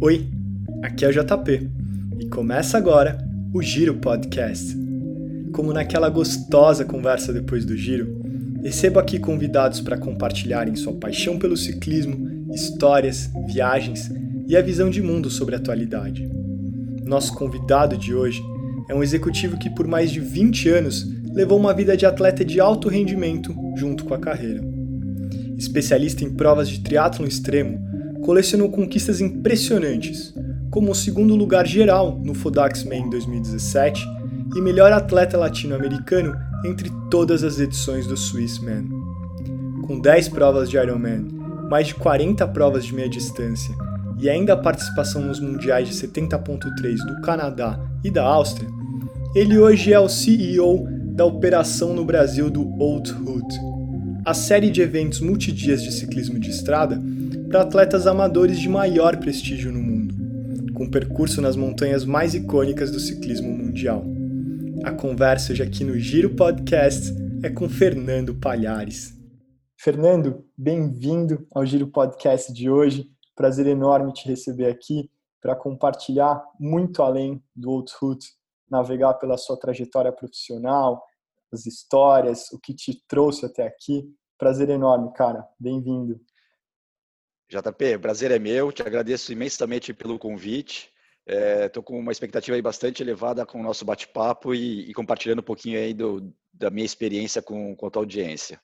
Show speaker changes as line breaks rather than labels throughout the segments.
Oi, aqui é o JP e começa agora o Giro Podcast. Como naquela gostosa conversa depois do giro, recebo aqui convidados para compartilharem sua paixão pelo ciclismo, histórias, viagens e a visão de mundo sobre a atualidade. Nosso convidado de hoje é um executivo que por mais de 20 anos levou uma vida de atleta de alto rendimento junto com a carreira. Especialista em provas de triatlon extremo, colecionou conquistas impressionantes, como o segundo lugar geral no Fodax Man 2017 e melhor atleta latino-americano entre todas as edições do Swiss Man. Com 10 provas de Ironman, mais de 40 provas de meia distância e ainda a participação nos mundiais de 70.3 do Canadá e da Áustria, ele hoje é o CEO da operação no Brasil do Old Hood, a série de eventos multidias de ciclismo de estrada para atletas amadores de maior prestígio no mundo, com percurso nas montanhas mais icônicas do ciclismo mundial. A conversa hoje aqui no Giro Podcast é com Fernando Palhares. Fernando, bem-vindo ao Giro Podcast de hoje. Prazer enorme te receber aqui para compartilhar muito além do Old Hood, navegar pela sua trajetória profissional, as histórias, o que te trouxe até aqui. Prazer enorme, cara. Bem-vindo.
JP, prazer é meu, te agradeço imensamente pelo convite. Estou é, com uma expectativa aí bastante elevada com o nosso bate-papo e, e, compartilhando um pouquinho aí do, da minha experiência com, com a tua audiência.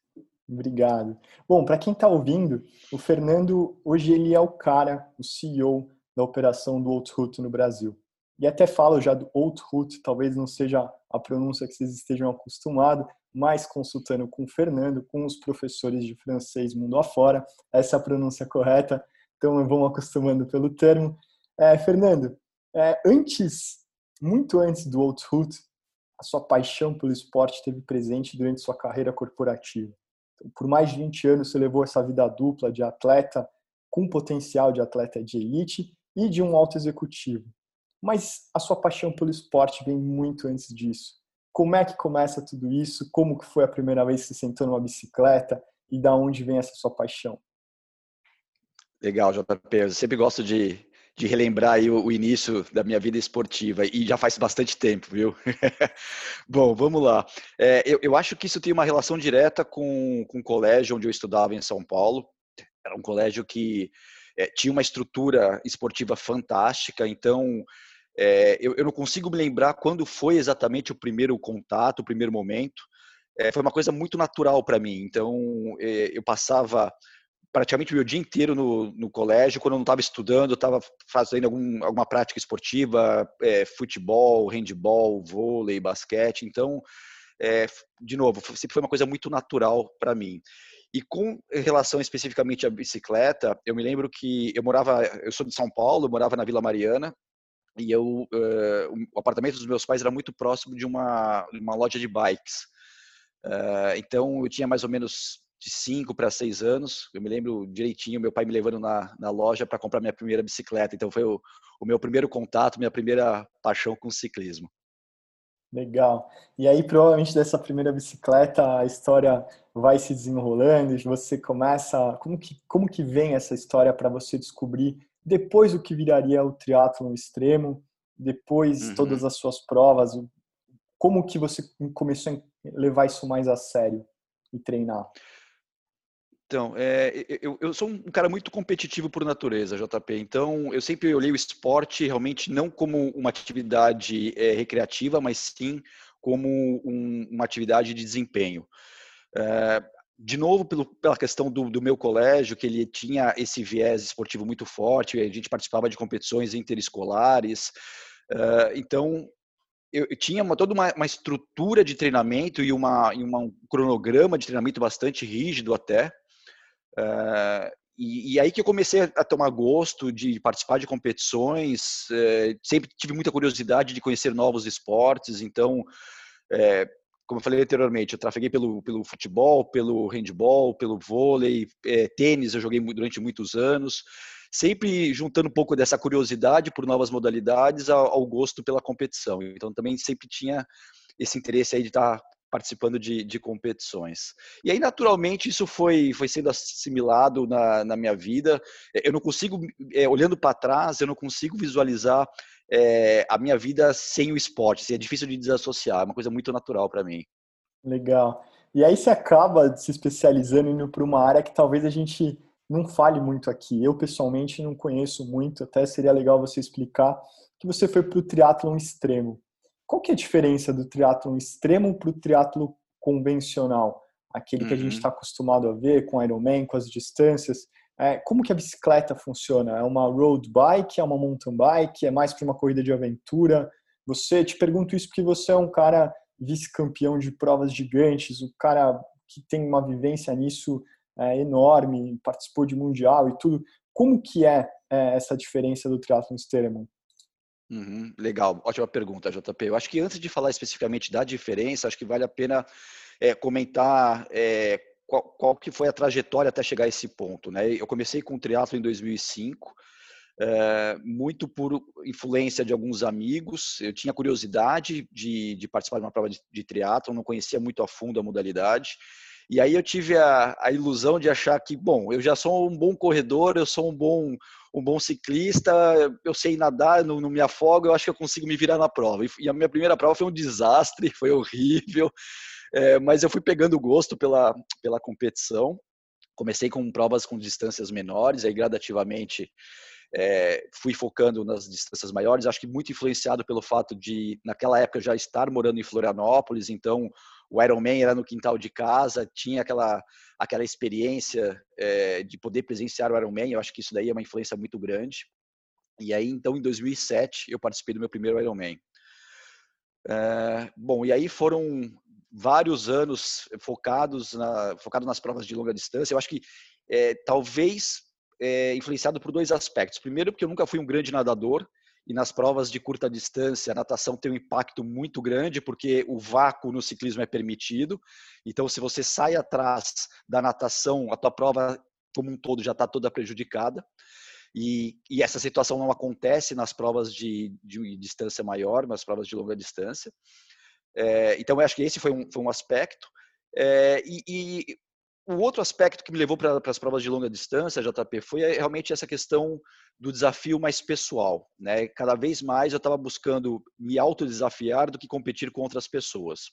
Obrigado. Bom, para quem está ouvindo, o Fernando, hoje ele é o cara, o CEO da operação do Outroot no Brasil. E até falo já do Outroot, talvez não seja a pronúncia que vocês estejam acostumados, mais consultando com o Fernando, com os professores de francês mundo afora, essa é a pronúncia correta, então vamos acostumando pelo termo. É, Fernando, é, antes, muito antes do Outhoot, a sua paixão pelo esporte esteve presente durante sua carreira corporativa. Então, por mais de 20 anos, você levou essa vida dupla de atleta com potencial de atleta de elite e de um alto executivo. Mas a sua paixão pelo esporte vem muito antes disso como é que começa tudo isso? Como que foi a primeira vez que você sentou numa bicicleta e da onde vem essa sua paixão?
Legal, JP. Eu sempre gosto de, de relembrar o, o, início da minha vida esportiva e já faz bastante tempo, viu? Bom, vamos lá. É, eu, eu, acho que isso tem uma relação direta com, com o colégio onde eu estudava em São Paulo. Era um colégio que é, tinha uma estrutura esportiva fantástica, então é, eu, eu, não consigo me lembrar quando foi exatamente o primeiro contato, o primeiro momento. É, foi uma coisa muito natural para mim. Então, é, eu passava praticamente o meu dia inteiro no, no colégio. Quando eu não estava estudando, estava fazendo algum, alguma prática esportiva, é, futebol, handball, vôlei, basquete. Então, de novo, sempre foi uma coisa muito natural para mim. E com relação especificamente à bicicleta, eu me lembro que eu morava, eu sou de São Paulo, eu morava na Vila Mariana, e eu uh, o apartamento dos meus pais era muito próximo de uma, uma loja de bikes. Uh, então eu tinha mais ou menos de 5 para 6 anos. Eu me lembro direitinho, meu pai me levando na, na loja para comprar minha primeira bicicleta. Então foi o, o meu primeiro contato, minha primeira paixão com ciclismo.
Legal. E aí, provavelmente, dessa primeira bicicleta, a história vai se desenrolando e você começa. Como que, como que vem essa história para você descobrir depois o que viraria o triatlo extremo, depois uhum. todas as suas provas, como que você começou a levar isso mais a sério e treinar?
Então, é, eu, eu, sou um cara muito competitivo por natureza, JP. Então, eu sempre olhei o esporte realmente não como uma atividade é, recreativa, mas sim como um, uma atividade de desempenho. É, de novo pelo, pela questão do, do, meu colégio, que ele tinha esse viés esportivo muito forte, a gente participava de competições interescolares, uh, então eu, eu, tinha uma, toda uma, uma, estrutura de treinamento e, uma, e uma, um cronograma de treinamento bastante rígido até, uh, e, e, aí que eu comecei a tomar gosto de participar de competições, uh, sempre tive muita curiosidade de conhecer novos esportes, então como eu falei anteriormente, eu trafeguei pelo, pelo futebol, pelo handball, pelo vôlei, é, tênis eu joguei durante muitos anos, sempre juntando um pouco dessa curiosidade por novas modalidades ao, ao, gosto pela competição. Então também sempre tinha esse interesse aí de estar participando de, de, competições. E aí, naturalmente, isso foi, foi sendo assimilado na, na minha vida. Eu não consigo, é, olhando para trás, eu não consigo visualizar é, a minha vida sem o esporte. Assim, é difícil de desassociar, é uma coisa muito natural para mim.
Legal. E aí você acaba se especializando indo para uma área que talvez a gente não fale muito aqui. Eu, pessoalmente, não conheço muito, até seria legal você explicar que você foi para o triatlon extremo. Qual que é a diferença do triatlon extremo para o triatlo convencional? Aquele que a gente está uhum. acostumado a ver com Ironman, com as distâncias. É, como que a bicicleta funciona? É uma road bike? É uma mountain bike? É mais para uma corrida de aventura? Você, te pergunto isso porque você é um cara vice-campeão de provas gigantes, um cara que tem uma vivência nisso é, enorme, participou de mundial e tudo. Como que é, é essa diferença do triatlo extremo?
Uhum, legal, ótima pergunta, JP. Eu acho que antes de falar especificamente da diferença, acho que vale a pena é, comentar é, qual, qual, que foi a trajetória até chegar a esse ponto. Né? Eu comecei com o triatlo em 2005, é, muito por influência de alguns amigos. Eu tinha curiosidade de, de participar de uma prova de, de triatlo, não conhecia muito a fundo a modalidade. E aí eu tive a, a, ilusão de achar que, bom, eu já sou um bom corredor, eu sou um bom, um bom ciclista, eu sei nadar, não, não me afogo, eu acho que eu consigo me virar na prova. E, e a minha primeira prova foi um desastre, foi horrível, é, mas eu fui pegando gosto pela, pela competição. Comecei com provas com distâncias menores, aí gradativamente é, fui focando nas distâncias maiores, acho que muito influenciado pelo fato de, naquela época, já estar morando em Florianópolis, então o Ironman era no quintal de casa, tinha aquela, aquela experiência é, de poder presenciar o Ironman, eu acho que isso daí é uma influência muito grande. E aí, então, em 2007, eu participei do meu primeiro Ironman. É, bom, e aí foram vários anos focados, na, focados nas provas de longa distância. Eu acho que é, talvez é, influenciado por dois aspectos. Primeiro, porque eu nunca fui um grande nadador, e nas provas de curta distância, a natação tem um impacto muito grande, porque o vácuo no ciclismo é permitido. Então, se você sai atrás da natação, a tua prova como um todo já está toda prejudicada. E, e, essa situação não acontece nas provas de, de, distância maior, nas provas de longa distância. É, então, eu acho que esse foi um, foi um aspecto. É, e, e, o outro aspecto que me levou para as provas de longa distância, JP, foi realmente essa questão do desafio mais pessoal. Né? Cada vez mais eu estava buscando me autodesafiar do que competir com outras pessoas.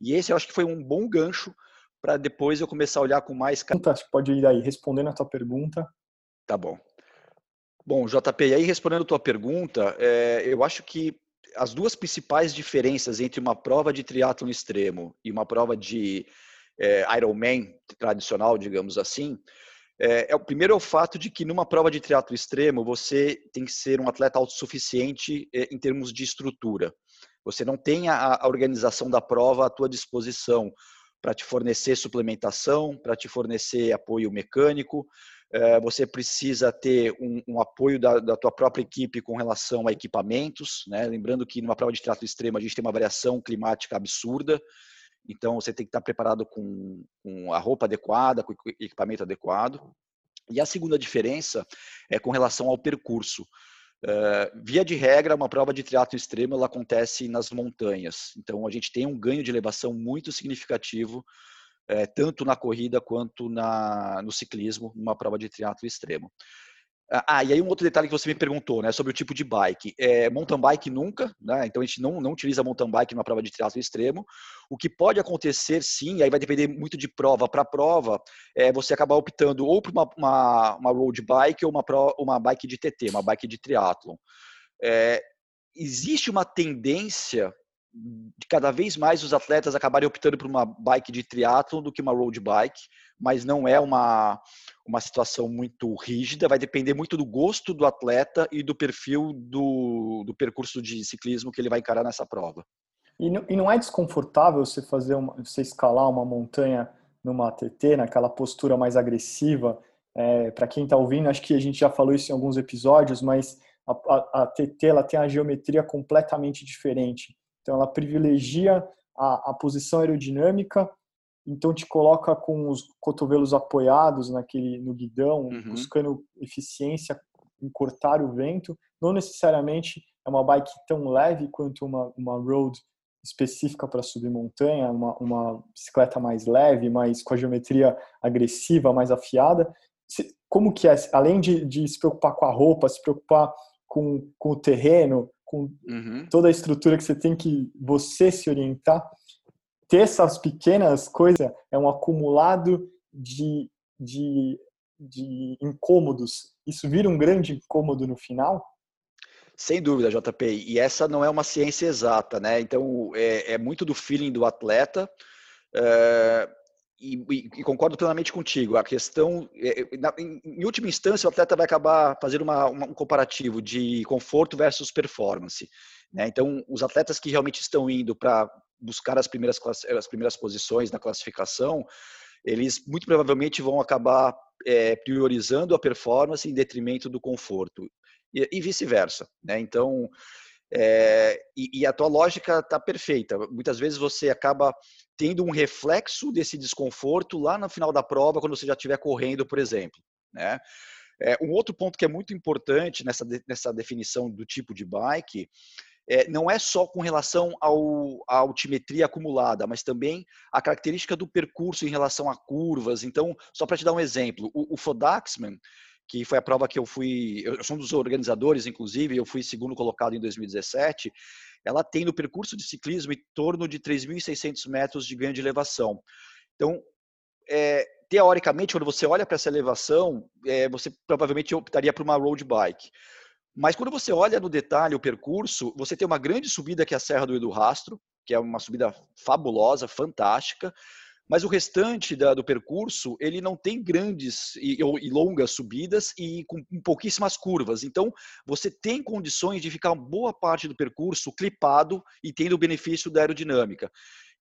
E esse eu acho que foi um bom gancho para depois eu começar a olhar com mais...
Pode ir aí, respondendo a tua pergunta.
Tá bom. Bom, JP, aí respondendo a tua pergunta, é, eu acho que as duas principais diferenças entre uma prova de triatlo extremo e uma prova de é, Ironman tradicional, digamos assim, é, é, o primeiro é o fato de que numa prova de triatlo extremo você tem que ser um atleta autossuficiente é, em termos de estrutura. Você não tem a, a organização da prova à tua disposição para te fornecer suplementação, para te fornecer apoio mecânico. É, você precisa ter um, um apoio da, da, tua própria equipe com relação a equipamentos. Né? Lembrando que numa prova de triatlo extremo a gente tem uma variação climática absurda. Então, você tem que estar preparado com, com a roupa adequada, com o equipamento adequado. E a segunda diferença é com relação ao percurso. Uh, via de regra, uma prova de triatlo extremo ela acontece nas montanhas. Então, a gente tem um ganho de elevação muito significativo, uh, tanto na corrida quanto na, no ciclismo, numa prova de triatlo extremo. Ah, ah, e aí um outro detalhe que você me perguntou, né, sobre o tipo de bike. É, mountain bike nunca, né, então a gente não, não utiliza mountain bike numa prova de triatlo extremo. O que pode acontecer, sim, aí vai depender muito de prova para prova, é você acabar optando ou por uma, uma, uma road bike ou uma, pro, uma bike de TT, uma bike de triatlo. É, existe uma tendência de cada vez mais os atletas acabarem optando por uma bike de triatlo do que uma road bike, mas não é uma, uma situação muito rígida, vai depender muito do gosto do atleta e do perfil do, do percurso de ciclismo que ele vai encarar nessa prova.
E não, e não é desconfortável você fazer uma, você escalar uma montanha numa ATT, naquela postura mais agressiva? É, Para quem está ouvindo, acho que a gente já falou isso em alguns episódios, mas a, a, a TT ela tem a geometria completamente diferente. Então, ela privilegia a, a posição aerodinâmica, então te coloca com os cotovelos apoiados naquele no guidão, uhum. buscando eficiência em cortar o vento. Não necessariamente é uma bike tão leve quanto uma, uma road específica para subir montanha, uma, uma bicicleta mais leve, mas com a geometria agressiva, mais afiada. Como que é, além de, de se preocupar com a roupa, se preocupar com, com o terreno, com uhum. toda a estrutura que você tem que você se orientar, ter essas pequenas coisas é um acumulado de, de, de incômodos. Isso vira um grande incômodo no final?
Sem dúvida, JP. E essa não é uma ciência exata, né? Então, é, é muito do feeling do atleta. É, e, e, concordo plenamente contigo. A questão, é, na, em, em, última instância, o atleta vai acabar fazendo uma, uma, um comparativo de conforto versus performance. Né? Então, os atletas que realmente estão indo para buscar as primeiras, as primeiras posições na classificação, eles muito provavelmente vão acabar é, priorizando a performance em detrimento do conforto e, e vice-versa. Né? Então, é, e, e, a tua lógica está perfeita. Muitas vezes você acaba tendo um reflexo desse desconforto lá no final da prova, quando você já estiver correndo, por exemplo. Né? É, um outro ponto que é muito importante nessa, nessa definição do tipo de bike é, não é só com relação ao, à altimetria acumulada, mas também a característica do percurso em relação a curvas. Então, só para te dar um exemplo, o, o Fodaxman, que foi a prova que eu fui, eu sou um dos organizadores, inclusive, eu fui segundo colocado em 2017, ela tem no percurso de ciclismo em torno de 3.600 metros de ganho de elevação. Então, é, teoricamente, quando você olha para essa elevação, é, você provavelmente optaria por uma road bike. Mas quando você olha no detalhe o percurso, você tem uma grande subida que é a Serra do Edu Rastro, que é uma subida fabulosa, fantástica. Mas o restante da, do percurso, ele não tem grandes e, e, longas subidas e com, pouquíssimas curvas. Então, você tem condições de ficar boa parte do percurso clipado e tendo o benefício da aerodinâmica.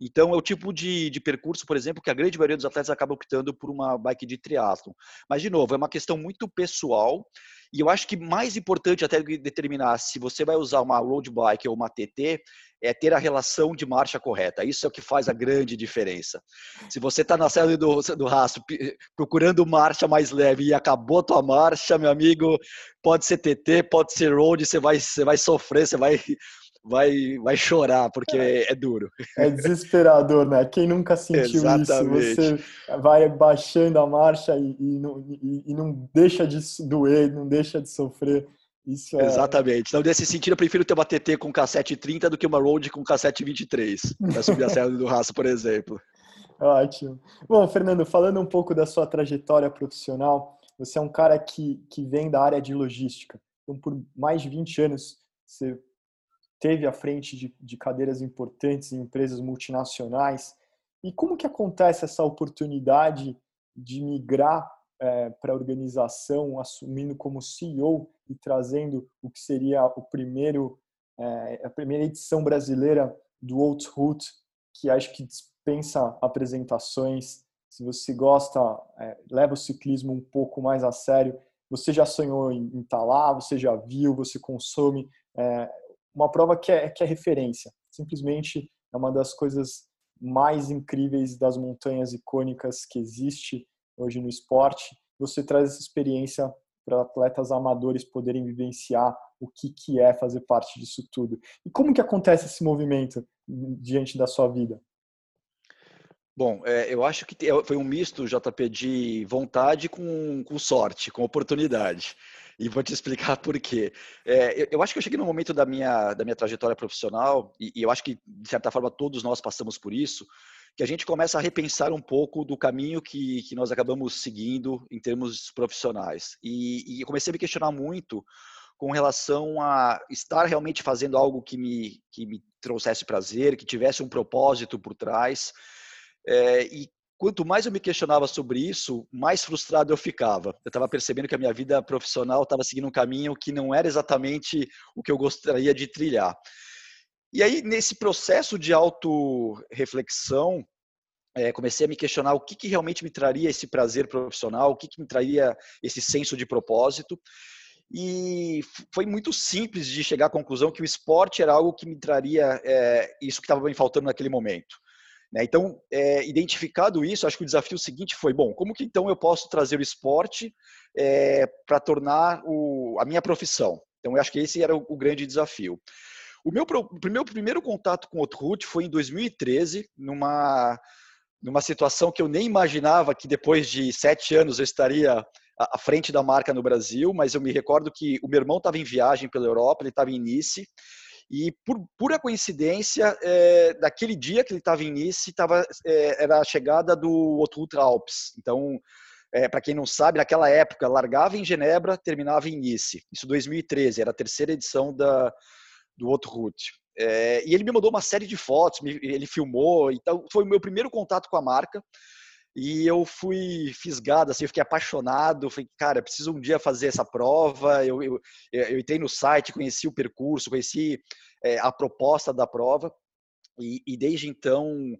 Então, é o tipo de, de percurso, por exemplo, que a grande maioria dos atletas acaba optando por uma bike de triatlo. Mas, de novo, é uma questão muito pessoal e eu acho que mais importante até determinar se você vai usar uma road bike ou uma TT é ter a relação de marcha correta. Isso é o que faz a grande diferença. Se você está na série do, do rastro procurando marcha mais leve e acabou a tua marcha, meu amigo, pode ser TT, pode ser road, você vai, você vai sofrer, você vai vai, vai chorar, porque é, é duro.
É desesperador, né? Quem nunca sentiu Exatamente. isso? Você vai baixando a marcha e, e, não, e, e, não deixa de doer, não deixa de sofrer. Isso
é... Exatamente. Então, nesse sentido, eu prefiro ter uma TT com cassete 30 do que uma Road com cassete 23, para subir a Serra do Raço, por exemplo.
Ótimo. Bom, Fernando, falando um pouco da sua trajetória profissional, você é um cara que, que vem da área de logística. Então, por mais de 20 anos, você teve à frente de, de cadeiras importantes em empresas multinacionais. E como que acontece essa oportunidade de migrar é, para a organização, assumindo como CEO e trazendo o que seria o primeiro, é, a primeira edição brasileira do Old Root, que acho que dispensa apresentações. Se você gosta, é, leva o ciclismo um pouco mais a sério. Você já sonhou em estar tá lá, você já viu, você consome. É, uma prova que é, que é referência. Simplesmente é uma das coisas mais incríveis das montanhas icônicas que existe hoje no esporte. Você traz essa experiência para atletas amadores poderem vivenciar o que, que é fazer parte disso tudo. E como que acontece esse movimento diante da sua vida?
Bom, é, eu acho que foi um misto, JP, de vontade com, com sorte, com oportunidade. E vou te explicar por quê. É, eu, eu, acho que eu cheguei no momento da minha, da minha trajetória profissional, e, e eu acho que, de certa forma, todos nós passamos por isso, que a gente começa a repensar um pouco do caminho que, que nós acabamos seguindo em termos profissionais. E, e eu comecei a me questionar muito com relação a estar realmente fazendo algo que me, que me trouxesse prazer, que tivesse um propósito por trás. É, e quanto mais eu me questionava sobre isso, mais frustrado eu ficava. Eu estava percebendo que a minha vida profissional estava seguindo um caminho que não era exatamente o que eu gostaria de trilhar. E aí, nesse processo de auto-reflexão, é, comecei a me questionar o que, que, realmente me traria esse prazer profissional, o que, que me traria esse senso de propósito. E foi muito simples de chegar à conclusão que o esporte era algo que me traria é, isso que estava me faltando naquele momento. Né? Então, é, identificado isso, acho que o desafio seguinte foi, bom, como que então eu posso trazer o esporte é, para tornar o, a minha profissão? Então, eu acho que esse era o, o grande desafio. O meu, primeiro contato com o Outroot foi em 2013, numa, numa situação que eu nem imaginava que depois de sete anos eu estaria à frente da marca no Brasil, mas eu me recordo que o meu irmão estava em viagem pela Europa, ele estava em Nice, e por pura coincidência, é, daquele dia que ele estava em Nice, tava, é, era a chegada do Ultra Alps. Então, é, para quem não sabe, naquela época, largava em Genebra, terminava em Nice. Isso 2013, era a terceira edição da, do Outro Route. É, e ele me mandou uma série de fotos, me, ele filmou, então foi o meu primeiro contato com a marca. E eu fui fisgado, assim, eu fiquei apaixonado. Falei, cara, preciso um dia fazer essa prova. Eu, eu, eu entrei no site, conheci o percurso, conheci é, a proposta da prova. E, e desde então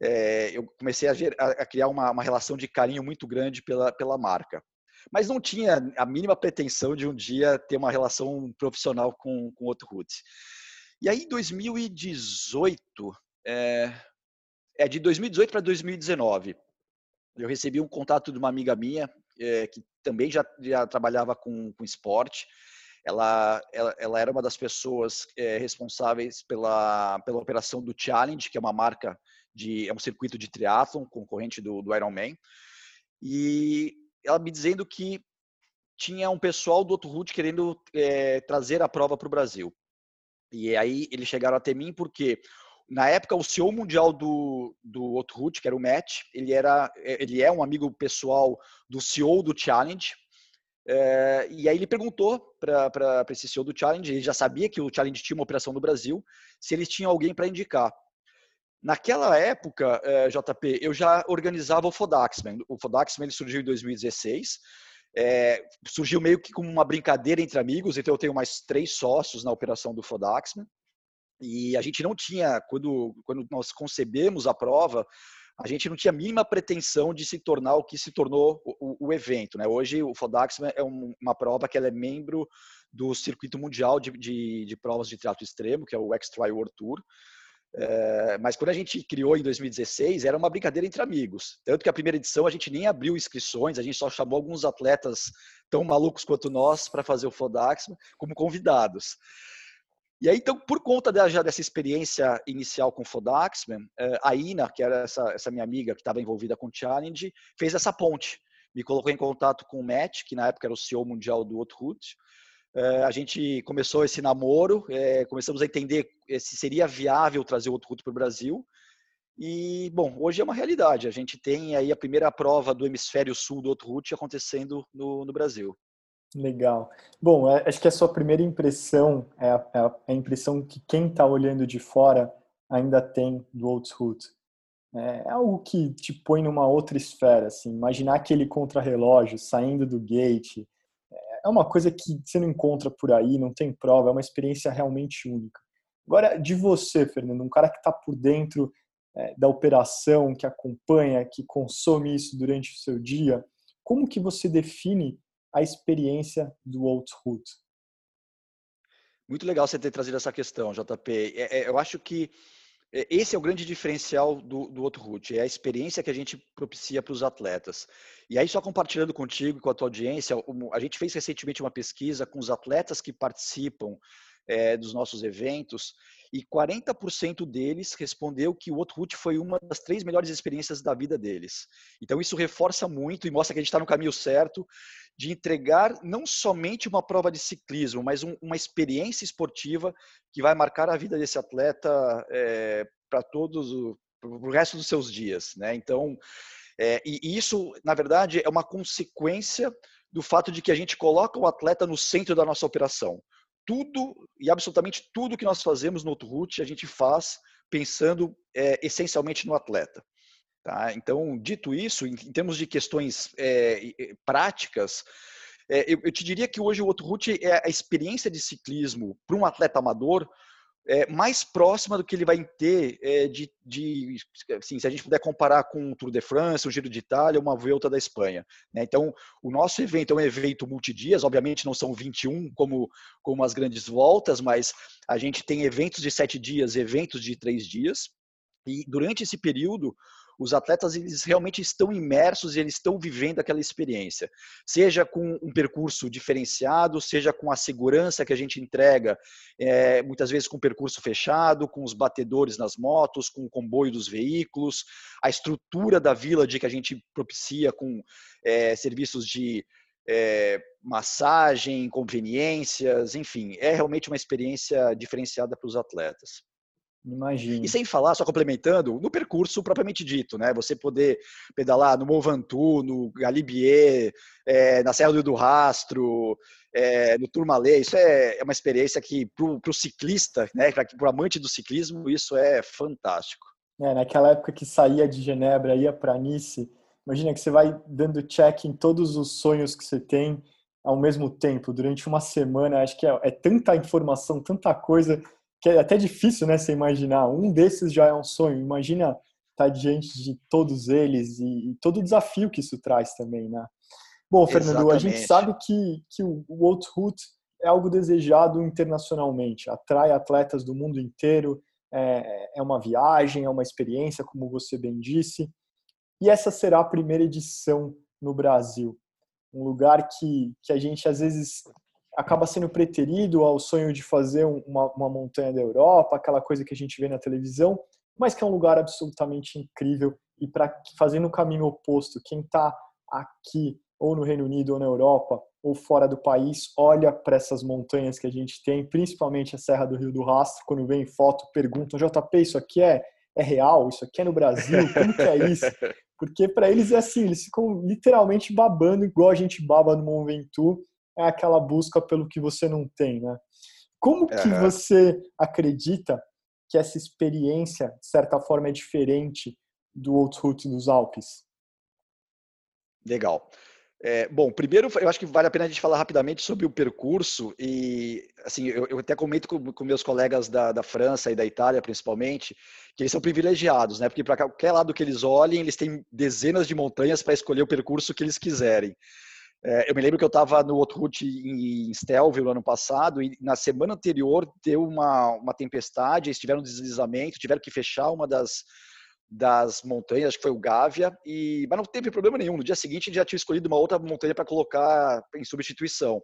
é, eu comecei a, a criar uma, uma, relação de carinho muito grande pela, pela marca. Mas não tinha a mínima pretensão de um dia ter uma relação profissional com, com outro Roots. E aí, em 2018, é, é de 2018 para 2019, eu recebi um contato de uma amiga minha é, que também já, já trabalhava com, com esporte. Ela, ela, ela, era uma das pessoas é, responsáveis pela, pela operação do Challenge, que é uma marca de é um circuito de triatlon concorrente do, do Ironman. E ela me dizendo que tinha um pessoal do outro route querendo é, trazer a prova para o Brasil. E aí eles chegaram até mim porque na época, o CEO mundial do, do Outroot, que era o Matt, ele, era, ele é um amigo pessoal do CEO do Challenge. É, e aí ele perguntou para esse CEO do Challenge, ele já sabia que o Challenge tinha uma operação no Brasil, se eles tinham alguém para indicar. Naquela época, é, JP, eu já organizava o Fodaxman. O Fodaxman ele surgiu em 2016. É, surgiu meio que como uma brincadeira entre amigos, então eu tenho mais três sócios na operação do Fodaxman. E a gente não tinha, quando, quando nós concebemos a prova, a gente não tinha a mínima pretensão de se tornar o que se tornou o, o evento. Né? Hoje, o Fodax é um, uma prova que ela é membro do circuito mundial de, de, de provas de triatlo extremo, que é o X-Tri World Tour. É, mas quando a gente criou em 2016, era uma brincadeira entre amigos. Tanto que a primeira edição a gente nem abriu inscrições, a gente só chamou alguns atletas tão malucos quanto nós para fazer o Fodax como convidados. E aí, então, por conta da, já dessa experiência inicial com Fodaxman, eh, a Ina, que era essa, essa minha amiga que estava envolvida com o Challenge, fez essa ponte. Me colocou em contato com o Matt, que na época era o CEO mundial do Outroot. Eh, a gente começou esse namoro, eh, começamos a entender se seria viável trazer o Outroot para o Brasil. E, bom, hoje é uma realidade. A gente tem aí a primeira prova do hemisfério sul do Outroot acontecendo no, no Brasil.
Legal. Bom, é, acho que a sua primeira impressão é a, é a impressão que quem está olhando de fora ainda tem do Outroot. É, é algo que te põe numa outra esfera, assim. Imaginar aquele contrarrelógio saindo do gate é, é uma coisa que você não encontra por aí, não tem prova, é uma experiência realmente única. Agora, de você, Fernando, um cara que está por dentro é, da operação, que acompanha, que consome isso durante o seu dia, como que você define a experiência do Outroot.
Muito legal você ter trazido essa questão, JP. É, é, eu acho que é, esse é o grande diferencial do, do Outroot, é a experiência que a gente propicia para os atletas. E aí, só compartilhando contigo e com a tua audiência, a gente fez recentemente uma pesquisa com os atletas que participam é, dos nossos eventos e 40% deles respondeu que o Outroot foi uma das três melhores experiências da vida deles. Então isso reforça muito e mostra que a gente está no caminho certo de entregar não somente uma prova de ciclismo, mas um, uma experiência esportiva que vai marcar a vida desse atleta é, para todos o, o resto dos seus dias, né? Então é, e isso, na verdade, é uma consequência do fato de que a gente coloca o atleta no centro da nossa operação tudo e absolutamente tudo que nós fazemos no Outroot, a gente faz pensando é, essencialmente no atleta. Tá? Então, dito isso, em, em termos de questões é, práticas, é, eu, eu, te diria que hoje o Outroot é a experiência de ciclismo para um atleta amador é, mais próxima do que ele vai ter é, de, de assim, se a gente puder comparar com o Tour de France, o Giro de Itália, uma Vuelta da Espanha. Né? Então, o nosso evento é um evento multidias, obviamente não são 21 como, como as grandes voltas, mas a gente tem eventos de sete dias, eventos de três dias, e durante esse período, Os atletas eles realmente estão imersos e eles estão vivendo aquela experiência, seja com um percurso diferenciado, seja com a segurança que a gente entrega, é, muitas vezes com percurso fechado, com os batedores nas motos, com o comboio dos veículos, a estrutura da vila de que a gente propicia com é, serviços de é, massagem, conveniências, enfim, é realmente uma experiência diferenciada para os atletas.
Imagina.
E sem falar, só complementando, no percurso propriamente dito, né? Você poder pedalar no Mont Ventoux, no Galibier, é, na Serra do Rastro, é, no Tourmalet, isso é, é, uma experiência que para o ciclista, né? Para o amante do ciclismo, isso é fantástico.
É, naquela época que saía de Genebra, ia para Nice, imagina que você vai dando check em todos os sonhos que você tem ao mesmo tempo, durante uma semana, acho que é, é tanta informação, tanta coisa que é até difícil, né, você imaginar. Um desses já é um sonho. Imagina estar tá diante de todos eles e, e todo o desafio que isso traz também, né? Bom, Fernando, Exatamente. a gente sabe que, que o Route é algo desejado internacionalmente, atrai atletas do mundo inteiro, é, é uma viagem, é uma experiência, como você bem disse. E essa será a primeira edição no Brasil. Um lugar que, que a gente às vezes acaba sendo preterido ao sonho de fazer uma, uma montanha da Europa, aquela coisa que a gente vê na televisão, mas que é um lugar absolutamente incrível e para fazer no caminho oposto, quem está aqui ou no Reino Unido ou na Europa ou fora do país, olha para essas montanhas que a gente tem, principalmente a Serra do Rio do Rastro, quando vem foto, perguntam, JP, isso aqui é, é real? Isso aqui é no Brasil? Como que é isso? Porque para eles é assim, eles ficam literalmente babando igual a gente baba no Mont Ventoux é aquela busca pelo que você não tem, né? Como que uhum. você acredita que essa experiência, de certa forma, é diferente do Outroute dos Alpes?
Legal. É, bom, primeiro eu acho que vale a pena a gente falar rapidamente sobre o percurso e assim eu, eu até comento com, com, meus colegas da, da, França e da Itália principalmente que eles são privilegiados, né? Porque para qualquer lado que eles olhem eles têm dezenas de montanhas para escolher o percurso que eles quiserem. É, eu me lembro que eu estava no Outroute em Stelvio no ano passado e na semana anterior deu uma, uma tempestade, eles tiveram um deslizamento, tiveram que fechar uma das, das montanhas, acho que foi o Gávea, e, mas não teve problema nenhum. No dia seguinte, já tinha escolhido uma outra montanha para colocar em substituição.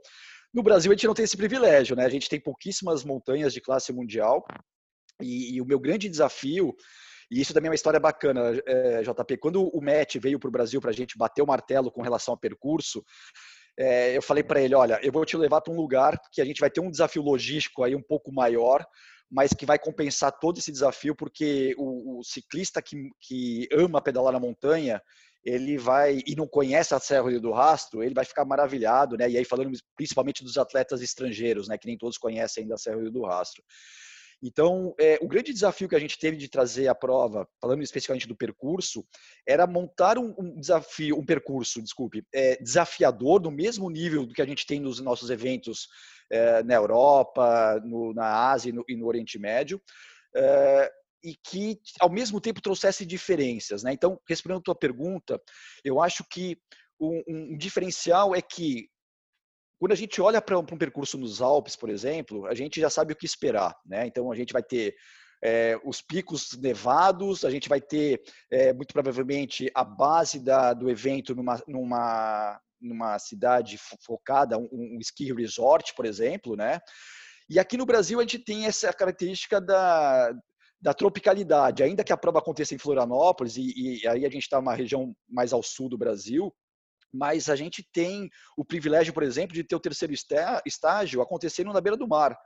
No Brasil, a gente não tem esse privilégio, né? A gente tem pouquíssimas montanhas de classe mundial, e, e o meu grande desafio e isso também é uma história bacana, é, JP. Quando o Matt veio para o Brasil para a gente bater o martelo com relação ao percurso, é, eu falei para ele: olha, eu vou te levar para um lugar que a gente vai ter um desafio logístico aí um pouco maior, mas que vai compensar todo esse desafio, porque o, o ciclista que, que ama pedalar na montanha, ele vai e não conhece a Serra do Rastro, ele vai ficar maravilhado, né? E aí falando principalmente dos atletas estrangeiros, né? Que nem todos conhecem ainda a Serra do Rastro. Então, é, o grande desafio que a gente teve de trazer a prova, falando especificamente do percurso, era montar um, um desafio, um percurso, desculpe, é, desafiador, no mesmo nível do que a gente tem nos nossos eventos é, na Europa, no, na Ásia e no, e no Oriente Médio, é, e que, ao mesmo tempo, trouxesse diferenças. Né? Então, respondendo a tua pergunta, eu acho que um, um diferencial é que quando a gente olha para um, percurso nos Alpes, por exemplo, a gente já sabe o que esperar, né? Então a gente vai ter é, os picos nevados, a gente vai ter é, muito provavelmente a base da, do evento numa, numa, numa cidade focada, um, um ski resort, por exemplo, né? E aqui no Brasil a gente tem essa característica da, da tropicalidade. Ainda que a prova aconteça em Florianópolis, e, e aí a gente está numa região mais ao sul do Brasil, mas a gente tem o privilégio, por exemplo, de ter o terceiro estágio acontecendo na beira do mar.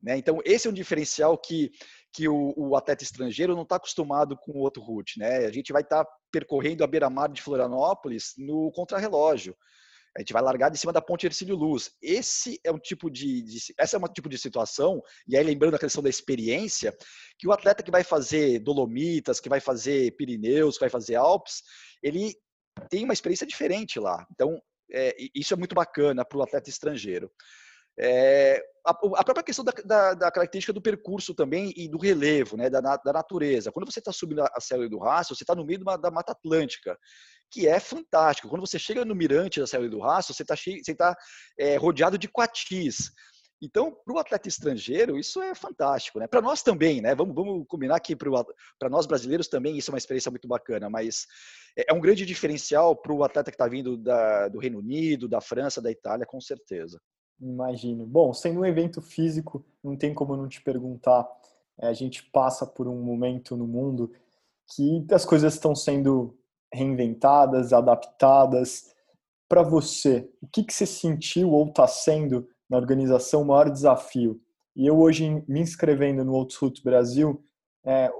Né? Então, esse é um diferencial que, que o, o atleta estrangeiro não está acostumado com o outro route. Né? A gente vai estar tá percorrendo a beira-mar de Florianópolis no contrarrelógio. A gente vai largar de cima da ponte Ercílio Luz. Esse é um tipo de, de, essa é um tipo de situação, e aí lembrando a questão da experiência, que o atleta que vai fazer Dolomitas, que vai fazer Pirineus, que vai fazer Alpes, ele tem uma experiência diferente lá. Então, é, isso é muito bacana para o atleta estrangeiro. É, a, a, própria questão da, da, da, característica do percurso também e do relevo, né, da, da natureza. Quando você está subindo a, Serra do Rastro, você está no meio uma, da Mata Atlântica, que é fantástico. Quando você chega no mirante da Serra do Rastro, você está tá, é, rodeado de coatis. Então, para o atleta estrangeiro, isso é fantástico, né? Para nós também, né? Vamos, vamos combinar que para nós brasileiros também isso é uma experiência muito bacana, mas é, é um grande diferencial para o atleta que está vindo da, do Reino Unido, da França, da Itália, com certeza.
Imagino. Bom, sendo um evento físico, não tem como não te perguntar. É, a gente passa por um momento no mundo que as coisas estão sendo reinventadas, adaptadas. Para você, o que, que você sentiu ou está sendo na organização o maior desafio? E eu hoje me inscrevendo no Outros Brasil, é,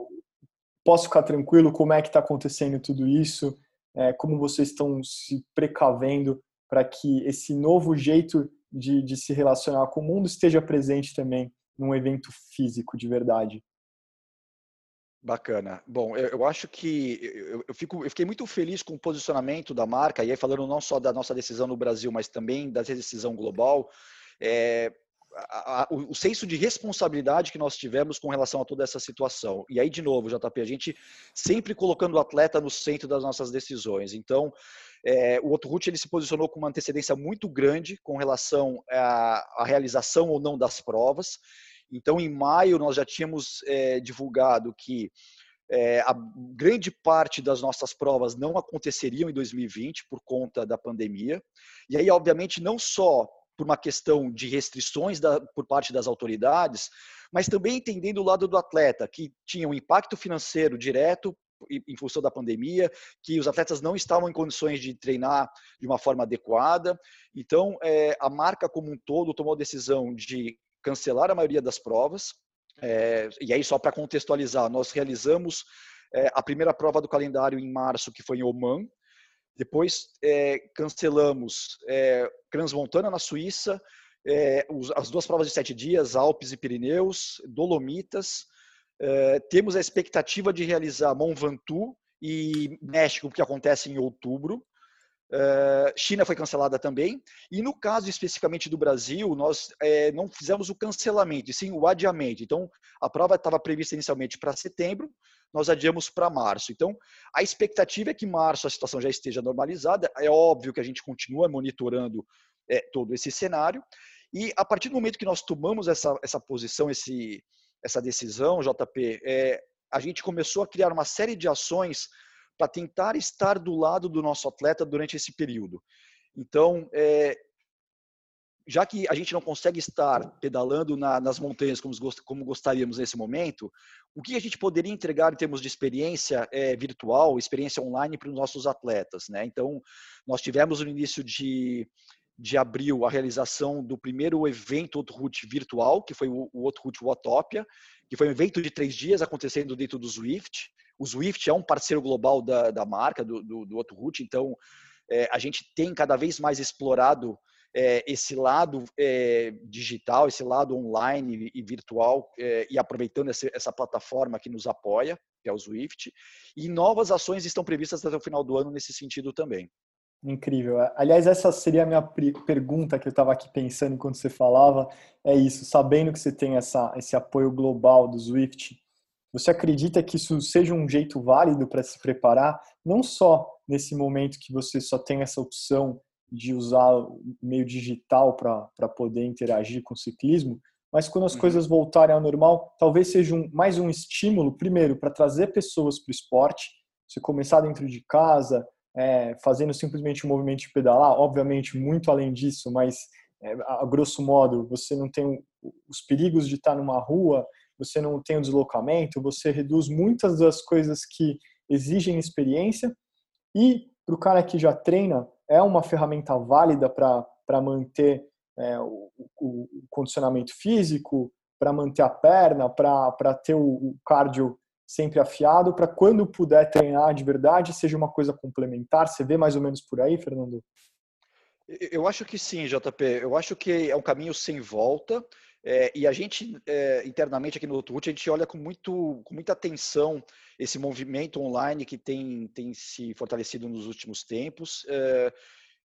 posso ficar tranquilo como é que está acontecendo tudo isso? É, como vocês estão se precavendo para que esse novo jeito de, de se relacionar com o mundo esteja presente também num evento físico de verdade?
Bacana. Bom, eu, eu acho que eu, eu, fico, eu fiquei muito feliz com o posicionamento da marca, e aí falando não só da nossa decisão no Brasil, mas também da decisão global, é, a, a, o, o senso de responsabilidade que nós tivemos com relação a toda essa situação. E aí, de novo, JP, a gente sempre colocando o atleta no centro das nossas decisões. Então, é, o Otto Ruth ele se posicionou com uma antecedência muito grande com relação à, realização ou não das provas. Então, em maio, nós já tínhamos é, divulgado que é, a grande parte das nossas provas não aconteceriam em 2020 por conta da pandemia. E aí, obviamente, não só por uma questão de restrições da, por parte das autoridades, mas também entendendo o lado do atleta, que tinha um impacto financeiro direto em função da pandemia, que os atletas não estavam em condições de treinar de uma forma adequada. Então, é, a marca como um todo tomou a decisão de cancelar a maioria das provas. É, e aí, só para contextualizar, nós realizamos é, a primeira prova do calendário em março, que foi em Oman, depois é, cancelamos é, Transmontana na Suíça, é, os, as duas provas de sete dias, Alpes e Pirineus, Dolomitas. É, temos a expectativa de realizar Mont Ventoux e México, que acontece em outubro. Uh, China foi cancelada também. E no caso especificamente do Brasil, nós é, não fizemos o cancelamento, sim o adiamento. Então, a prova estava prevista inicialmente para setembro, nós adiamos para março. Então, a expectativa é que março a situação já esteja normalizada. É óbvio que a gente continua monitorando é, todo esse cenário. E a partir do momento que nós tomamos essa, essa posição, esse, essa decisão, JP, é, a gente começou a criar uma série de ações para tentar estar do lado do nosso atleta durante esse período. Então, é, já que a gente não consegue estar pedalando na, nas montanhas como, como, gostaríamos nesse momento, o que a gente poderia entregar em termos de experiência é, virtual, experiência online para os nossos atletas? Né? Então, nós tivemos no início de, de abril a realização do primeiro evento Outroot virtual, que foi o, o Outroot Watopia, que foi um evento de três dias acontecendo dentro do Swift. O Swift é um parceiro global da, da marca, do, do, do Outroot, então é, a gente tem cada vez mais explorado é, esse lado é, digital, esse lado online e virtual, é, e aproveitando essa, essa, plataforma que nos apoia, que é o Swift, e novas ações estão previstas até o final do ano nesse sentido também.
Incrível. Aliás, essa seria a minha pergunta que eu estava aqui pensando enquanto você falava. É isso, sabendo que você tem essa, esse apoio global do Swift, você acredita que isso seja um jeito válido para se preparar, não só nesse momento que você só tem essa opção de usar meio digital para poder interagir com o ciclismo, mas quando as uhum. coisas voltarem ao normal, talvez seja um, mais um estímulo, primeiro, para trazer pessoas para o esporte, você começar dentro de casa, é, fazendo simplesmente o um movimento de pedalar, obviamente muito além disso, mas é, a grosso modo, você não tem os perigos de estar numa rua, você não tem o deslocamento, você reduz muitas das coisas que exigem experiência e para o cara que já treina, é uma ferramenta válida para manter é, o, o, condicionamento físico, para manter a perna, para ter o, o cardio sempre afiado, para quando puder treinar de verdade, seja uma coisa complementar. Você vê mais ou menos por aí, Fernando?
Eu acho que sim, JP. Eu acho que é um caminho sem volta. É, e a gente, é, internamente aqui no Outwood, a gente olha com, muito, com muita atenção esse movimento online que tem, tem se fortalecido nos últimos tempos, é,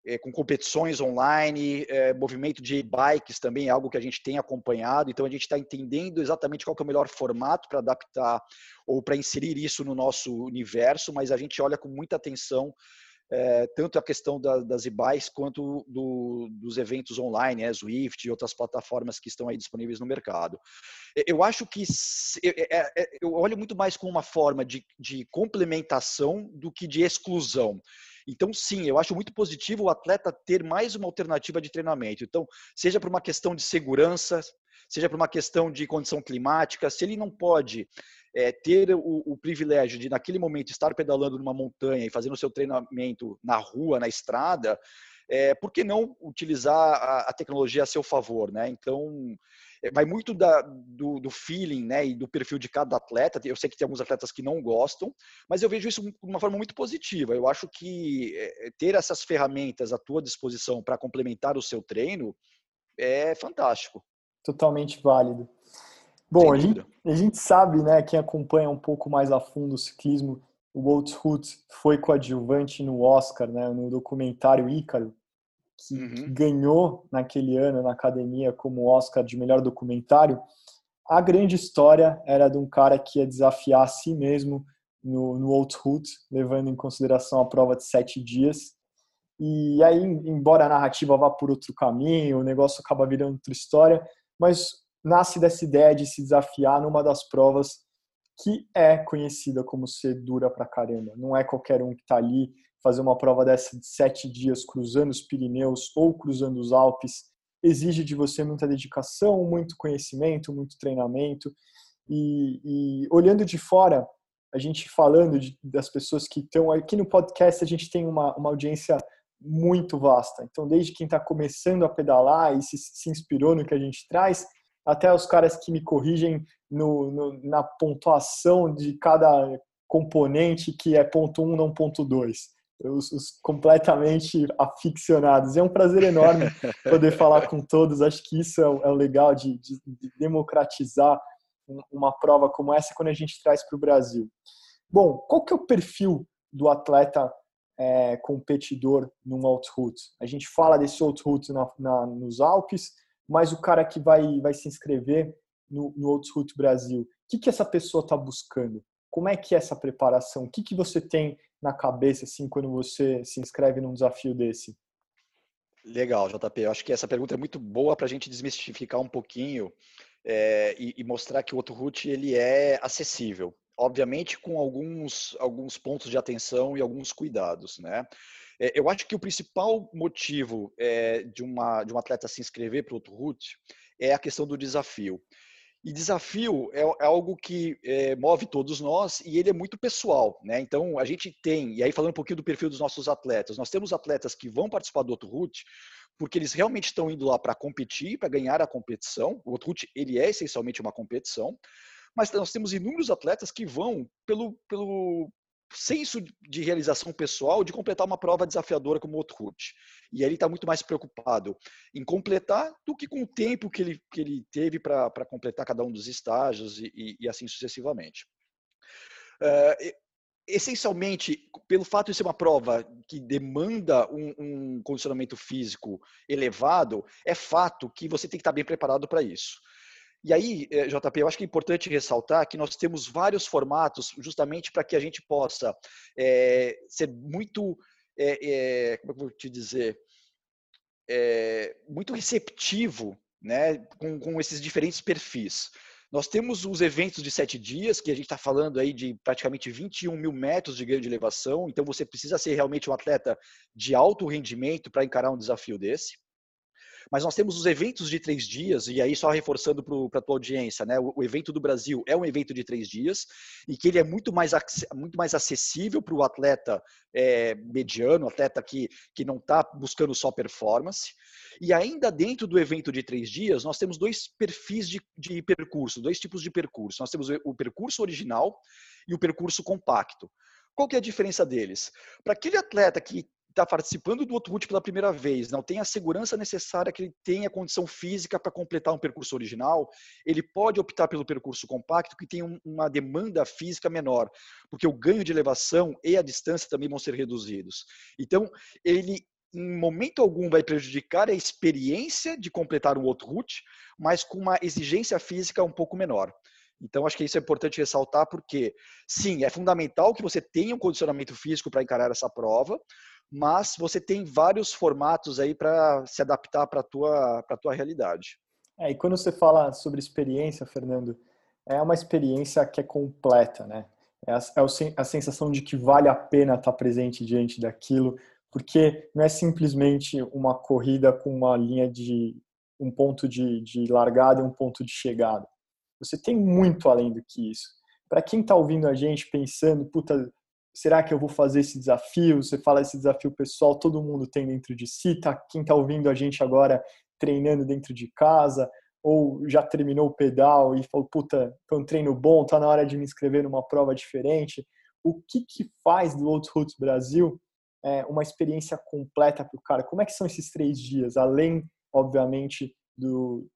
é com competições online, é, movimento de bikes também é algo que a gente tem acompanhado, então a gente está entendendo exatamente qual é o melhor formato para adaptar ou para inserir isso no nosso universo, mas a gente olha com muita atenção é, tanto a questão da, das IBAIs quanto do, dos eventos online, né, Swift e outras plataformas que estão aí disponíveis no mercado. Eu acho que é, é, eu olho muito mais como uma forma de, de complementação do que de exclusão. Então, sim, eu acho muito positivo o atleta ter mais uma alternativa de treinamento. Então, seja por uma questão de segurança, seja por uma questão de condição climática, se ele não pode é, ter o, o, privilégio de, naquele momento, estar pedalando numa montanha e fazendo o seu treinamento na rua, na estrada, é, por que não utilizar a, a tecnologia a seu favor, né? Então, é, vai muito da, do, do, feeling né, e do perfil de cada atleta. Eu sei que tem alguns atletas que não gostam, mas eu vejo isso de uma forma muito positiva. Eu acho que é, ter essas ferramentas à tua disposição para complementar o seu treino é fantástico.
Totalmente válido. Bom, a gente, a gente, sabe, né, quem acompanha um pouco mais a fundo o ciclismo, o Walt Hood foi coadjuvante no Oscar, né, no documentário Ícaro, que, uhum. ganhou naquele ano na academia como Oscar de melhor documentário. A grande história era de um cara que ia desafiar a si mesmo no, no Walt Hood, levando em consideração a prova de sete dias. E aí, embora a narrativa vá por outro caminho, o negócio acaba virando outra história, mas nasce dessa ideia de se desafiar numa das provas que é conhecida como ser dura pra caramba. Não é qualquer um que está ali fazer uma prova dessa de sete dias cruzando os Pirineus ou cruzando os Alpes. Exige de você muita dedicação, muito conhecimento, muito treinamento. E, e olhando de fora, a gente falando de, das pessoas que estão aqui no podcast, a gente tem uma, uma audiência muito vasta. Então, desde quem está começando a pedalar e se, se inspirou no que a gente traz, até os caras que me corrigem no, no, na pontuação de cada componente que é ponto 1, um, não ponto 2. Os, os, completamente aficionados. É um prazer enorme poder falar com todos. Acho que isso é o, é o legal de, de, de, democratizar uma prova como essa quando a gente traz para o Brasil. Bom, qual que é o perfil do atleta é, competidor num out-route? A gente fala desse out-route na, na, nos Alpes, mas o cara que vai, vai se inscrever no, no Outros Route Brasil, o que, que essa pessoa está buscando? Como é que é essa preparação? O que, que você tem na cabeça assim quando você se inscreve num desafio desse?
Legal, JP. Eu acho que essa pergunta é muito boa para a gente desmistificar um pouquinho é, e, e, mostrar que o Outro Route ele é acessível. Obviamente com alguns, alguns pontos de atenção e alguns cuidados, né? É, eu acho que o principal motivo é, de, uma, de um atleta se inscrever para o outro route é a questão do desafio. E desafio é, é algo que é, move todos nós e ele é muito pessoal, né? Então a gente tem, e aí falando um pouquinho do perfil dos nossos atletas, nós temos atletas que vão participar do outro route porque eles realmente estão indo lá para competir, para ganhar a competição. O outro route ele é essencialmente uma competição, mas nós temos inúmeros atletas que vão pelo, pelo, senso de realização pessoal de completar uma prova desafiadora como o route. E ele está muito mais preocupado em completar do que com o tempo que ele, que ele teve para completar cada um dos estágios e, e, e assim sucessivamente. Uh, essencialmente, pelo fato de ser uma prova que demanda um, um, condicionamento físico elevado, é fato que você tem que estar bem preparado para isso. E aí, eh, JP, eu acho que é importante ressaltar que nós temos vários formatos justamente para que a gente possa é, ser muito, é, é, como é que eu vou te dizer, muito receptivo né, com, com esses diferentes perfis. Nós temos os eventos de sete dias, que a gente está falando aí de praticamente 21 mil metros de ganho de elevação, então você precisa ser realmente um atleta de alto rendimento para encarar um desafio desse. Mas nós temos os eventos de três dias, e aí só reforçando para a tua audiência, né? O, o, evento do Brasil é um evento de três dias, e que ele é muito mais, muito mais acessível para o atleta é, mediano, atleta que, que não está buscando só performance. E ainda dentro do evento de três dias, nós temos dois perfis de, de percurso, dois tipos de percurso. Nós temos o percurso original e o percurso compacto. Qual que é a diferença deles? Para aquele atleta que está participando do Outwood pela primeira vez, não tem a segurança necessária que ele tenha condição física para completar um percurso original, ele pode optar pelo percurso compacto que tem um, uma demanda física menor, porque o ganho de elevação e a distância também vão ser reduzidos. Então, ele em momento algum vai prejudicar a experiência de completar um outro route, mas com uma exigência física um pouco menor. Então, acho que isso é importante ressaltar, porque, sim, é fundamental que você tenha um condicionamento físico para encarar essa prova, mas você tem vários formatos aí para se adaptar para a tua, tua realidade.
É, e quando você fala sobre experiência, Fernando, é uma experiência que é completa, né? É a, é a sensação de que vale a pena estar presente diante daquilo, porque não é simplesmente uma corrida com uma linha de um ponto de, de largada e um ponto de chegada. Você tem muito além do que isso. Para quem está ouvindo a gente pensando, puta, será que eu vou fazer esse desafio? Você fala esse desafio pessoal, todo mundo tem dentro de si. Tá, quem está ouvindo a gente agora treinando dentro de casa, ou já terminou o pedal e falou, puta, foi um treino bom, tá na hora de me inscrever numa prova diferente. O que que faz do Old Roots Brasil é, uma experiência completa para o cara? Como é que são esses três dias? Além, obviamente, do,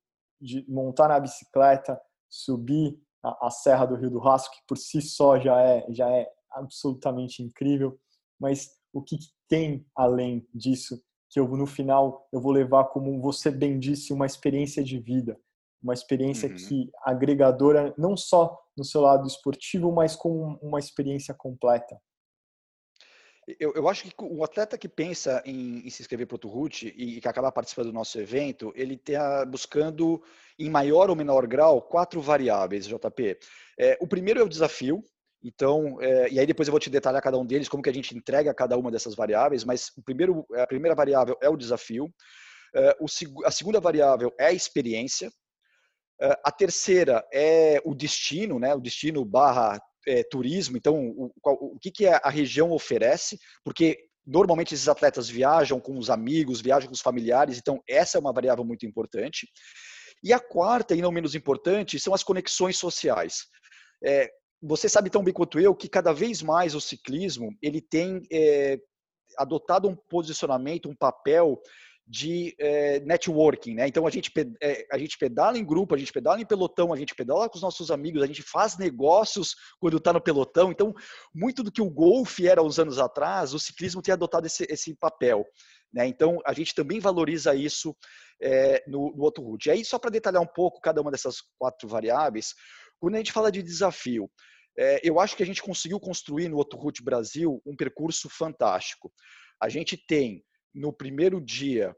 de montar na bicicleta, subir a, a Serra do Rio do Rastro, que por si só já é, já é absolutamente incrível, mas o que, que tem além disso que eu no final eu vou levar como você bem disse uma experiência de vida, uma experiência uhum. que agregadora não só no seu lado esportivo, mas com uma experiência completa.
Eu, eu acho que o atleta que pensa em, em se inscrever para o Route e, e que acaba participando do nosso evento, ele está buscando, em maior ou menor grau, quatro variáveis, JP. É, o primeiro é o desafio, então, é, e aí depois eu vou te detalhar cada um deles, como que a gente entrega cada uma dessas variáveis, mas o primeiro, a primeira variável é o desafio, é, o, a segunda variável é a experiência, é, a terceira é o destino, né, o destino barra é, turismo, então o, o, o que, que a região oferece, porque normalmente esses atletas viajam com os amigos, viajam com os familiares, então essa é uma variável muito importante. E a quarta, e não menos importante, são as conexões sociais. É, você sabe tão bem quanto eu que cada vez mais o ciclismo ele tem é, adotado um posicionamento, um papel de é, networking, né? Então a gente, é, a gente pedala em grupo, a gente pedala em pelotão, a gente pedala com os nossos amigos, a gente faz negócios quando está no pelotão. Então, muito do que o golfe era uns anos atrás, o ciclismo tem adotado esse, esse papel. Né? Então, a gente também valoriza isso é, no, no outro route. E aí, só para detalhar um pouco cada uma dessas quatro variáveis, quando a gente fala de desafio, eu acho que a gente conseguiu construir no Outro Route Brasil um percurso fantástico. A gente tem, no primeiro dia,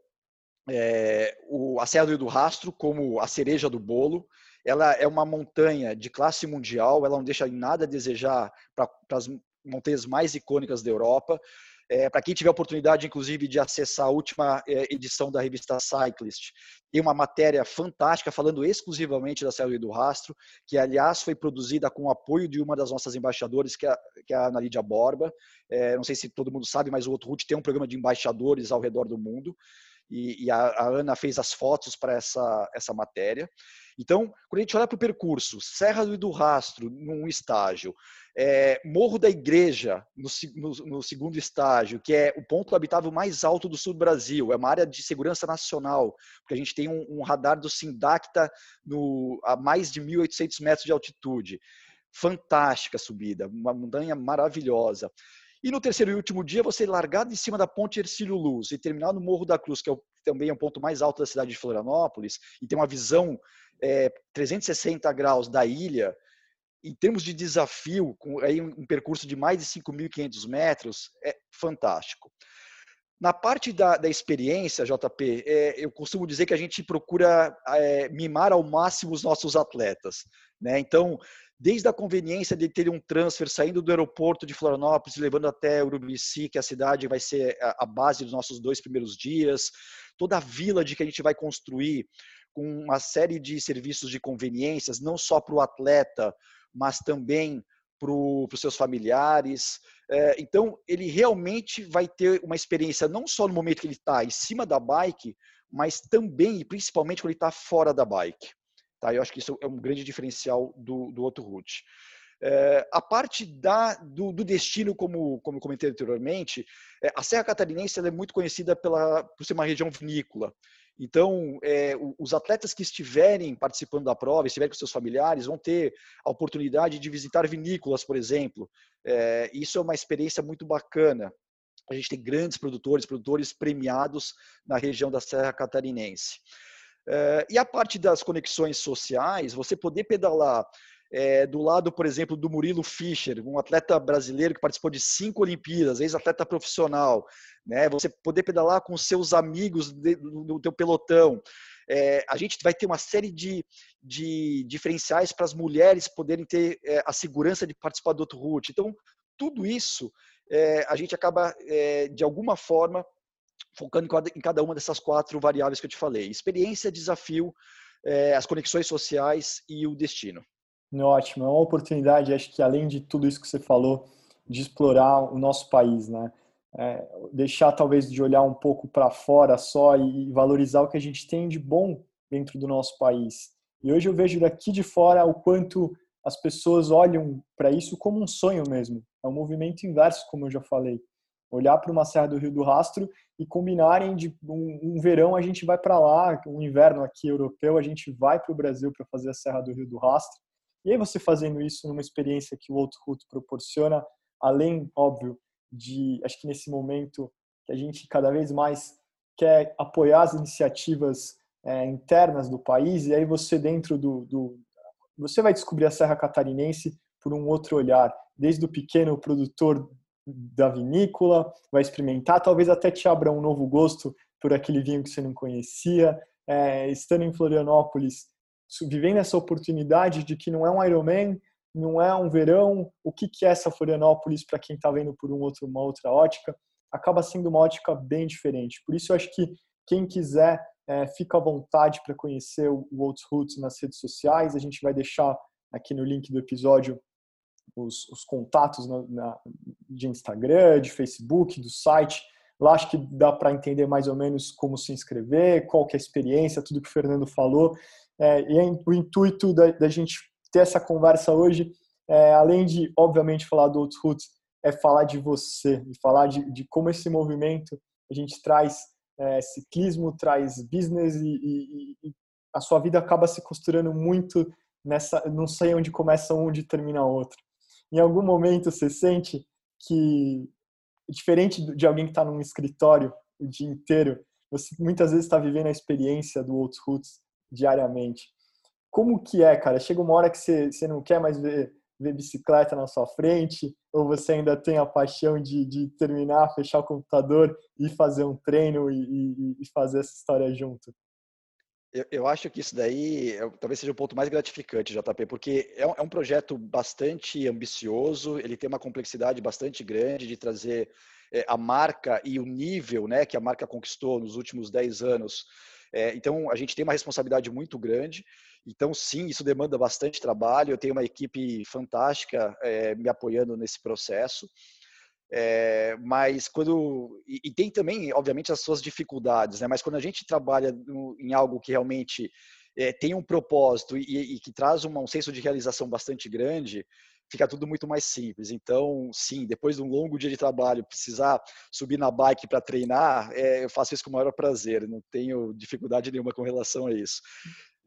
é, o, a Serra do Rastro como a cereja do bolo. Ela é uma montanha de classe mundial, ela não deixa nada a desejar para as montanhas mais icônicas da Europa. É, Para quem tiver oportunidade, inclusive, de acessar a última é, edição da revista Cyclist, tem uma matéria fantástica falando exclusivamente da Serra do Rastro, que, aliás, foi produzida com o apoio de uma das nossas embaixadoras, que é, que é a Ana Lídia Borba. É, não sei se todo mundo sabe, mas o Outro tem um programa de embaixadores ao redor do mundo. E, e a, a, Ana fez as fotos para essa, essa matéria. Então, quando a gente olha para o percurso, Serra do Rastro, num estágio, é, Morro da Igreja, no, no, no, segundo estágio, que é o ponto habitável mais alto do sul do Brasil, é uma área de segurança nacional, porque a gente tem um, um radar do Sindacta no, a mais de 1.800 metros de altitude. Fantástica subida, uma montanha maravilhosa. E no terceiro e último dia, você largar de cima da ponte Ercílio Luz e terminar no Morro da Cruz, que é o, também é o ponto mais alto da cidade de Florianópolis, e tem uma visão é, 360 graus da ilha, em termos de desafio, com aí um percurso de mais de 5.500 metros, é fantástico. Na parte da, da experiência, JP, é, eu costumo dizer que a gente procura é, mimar ao máximo os nossos atletas. Né? Então, desde a conveniência de ter um transfer saindo do aeroporto de Florianópolis, levando até Urubici, que a cidade vai ser a base dos nossos dois primeiros dias, toda a vila de que a gente vai construir com uma série de serviços de conveniências, não só para o atleta, mas também para os seus familiares. É, então, ele realmente vai ter uma experiência não só no momento que ele está em cima da bike, mas também e principalmente quando ele está fora da bike. Tá? Eu acho que isso é um grande diferencial do, do outro route. É, a parte da, do, do, destino, como, como comentei anteriormente, é, a Serra Catarinense é muito conhecida pela, por ser uma região vinícola. Então, é, os atletas que estiverem participando da prova, estiverem com seus familiares, vão ter a oportunidade de visitar vinícolas, por exemplo. Isso é uma experiência muito bacana. A gente tem grandes produtores, produtores premiados na região da Serra Catarinense. É, e a parte das conexões sociais, você poder pedalar é, do lado, por exemplo, do Murilo Fischer, um atleta brasileiro que participou de cinco Olimpíadas, ex-atleta profissional, né? Você poder pedalar com seus amigos do teu pelotão. É, a gente vai ter uma série de, de diferenciais para as mulheres poderem ter é, a segurança de participar do outro route. Então, tudo isso a gente acaba, de alguma forma, focando em cada uma dessas quatro variáveis que eu te falei: experiência, desafio, é, as conexões sociais e o destino.
Ótimo, é uma oportunidade, acho que além de tudo isso que você falou, de explorar o nosso país, né? É, deixar talvez de olhar um pouco para fora só e valorizar o que a gente tem de bom dentro do nosso país. E hoje eu vejo daqui de fora o quanto as pessoas olham para isso como um sonho mesmo. É um movimento inverso, como eu já falei. Olhar para uma Serra do Rio do Rastro e combinarem de um, um verão a gente vai para lá, um inverno aqui europeu a gente vai para o Brasil para fazer a Serra do Rio do Rastro. E aí você fazendo isso numa experiência que o outro Route proporciona, além, óbvio, de, acho que nesse momento que a gente cada vez mais quer apoiar as iniciativas é, internas do país, e aí você dentro do, do, Você vai descobrir a Serra Catarinense por um outro olhar, desde o pequeno produtor da vinícola, vai experimentar, talvez até te abra um novo gosto por aquele vinho que você não conhecia. É, estando em Florianópolis, vivendo essa oportunidade de que não é um Ironman, não é um verão, o que, que é essa Florianópolis para quem está vendo por um outro, uma outra ótica, acaba sendo uma ótica bem diferente. Por isso eu acho que quem quiser é, fica à vontade para conhecer o World's Roots nas redes sociais. A gente vai deixar aqui no link do episódio os, os contatos na, na, de Instagram, de Facebook, do site. Lá acho que dá para entender mais ou menos como se inscrever, qual que é a experiência, tudo que o Fernando falou. É, e o intuito da, da, gente ter essa conversa hoje, é, além de, obviamente, falar do Roots, é falar de você, e falar de, de, como esse movimento a gente traz é, ciclismo, traz business e, e, e, a sua vida acaba se costurando muito nessa, não sei onde começa um, onde termina outro. Em algum momento você sente que, diferente de alguém que está num escritório o dia inteiro, você muitas vezes está vivendo a experiência do Outros Roots diariamente. Como que é, cara? Chega uma hora que você, você não quer mais ver, ver bicicleta na sua frente, ou você ainda tem a paixão de, de terminar, fechar o computador e fazer um treino e, e, e fazer essa história junto?
Eu, eu, acho que isso daí é, talvez seja o ponto mais gratificante, JP, porque é um, é um, projeto bastante ambicioso, ele tem uma complexidade bastante grande de trazer é, a marca e o nível né, que a marca conquistou nos últimos 10 anos é, então, a gente tem uma responsabilidade muito grande. Então, sim, isso demanda bastante trabalho. Eu tenho uma equipe fantástica é, me apoiando nesse processo. É, mas quando e, e, tem também, obviamente, as suas dificuldades, né? Mas quando a gente trabalha no, em algo que realmente é, tem um propósito e, e que traz uma, um senso de realização bastante grande, fica tudo muito mais simples. Então, sim, depois de um longo dia de trabalho, precisar subir na bike para treinar, é, eu faço isso com o maior prazer, não tenho dificuldade nenhuma com relação a isso.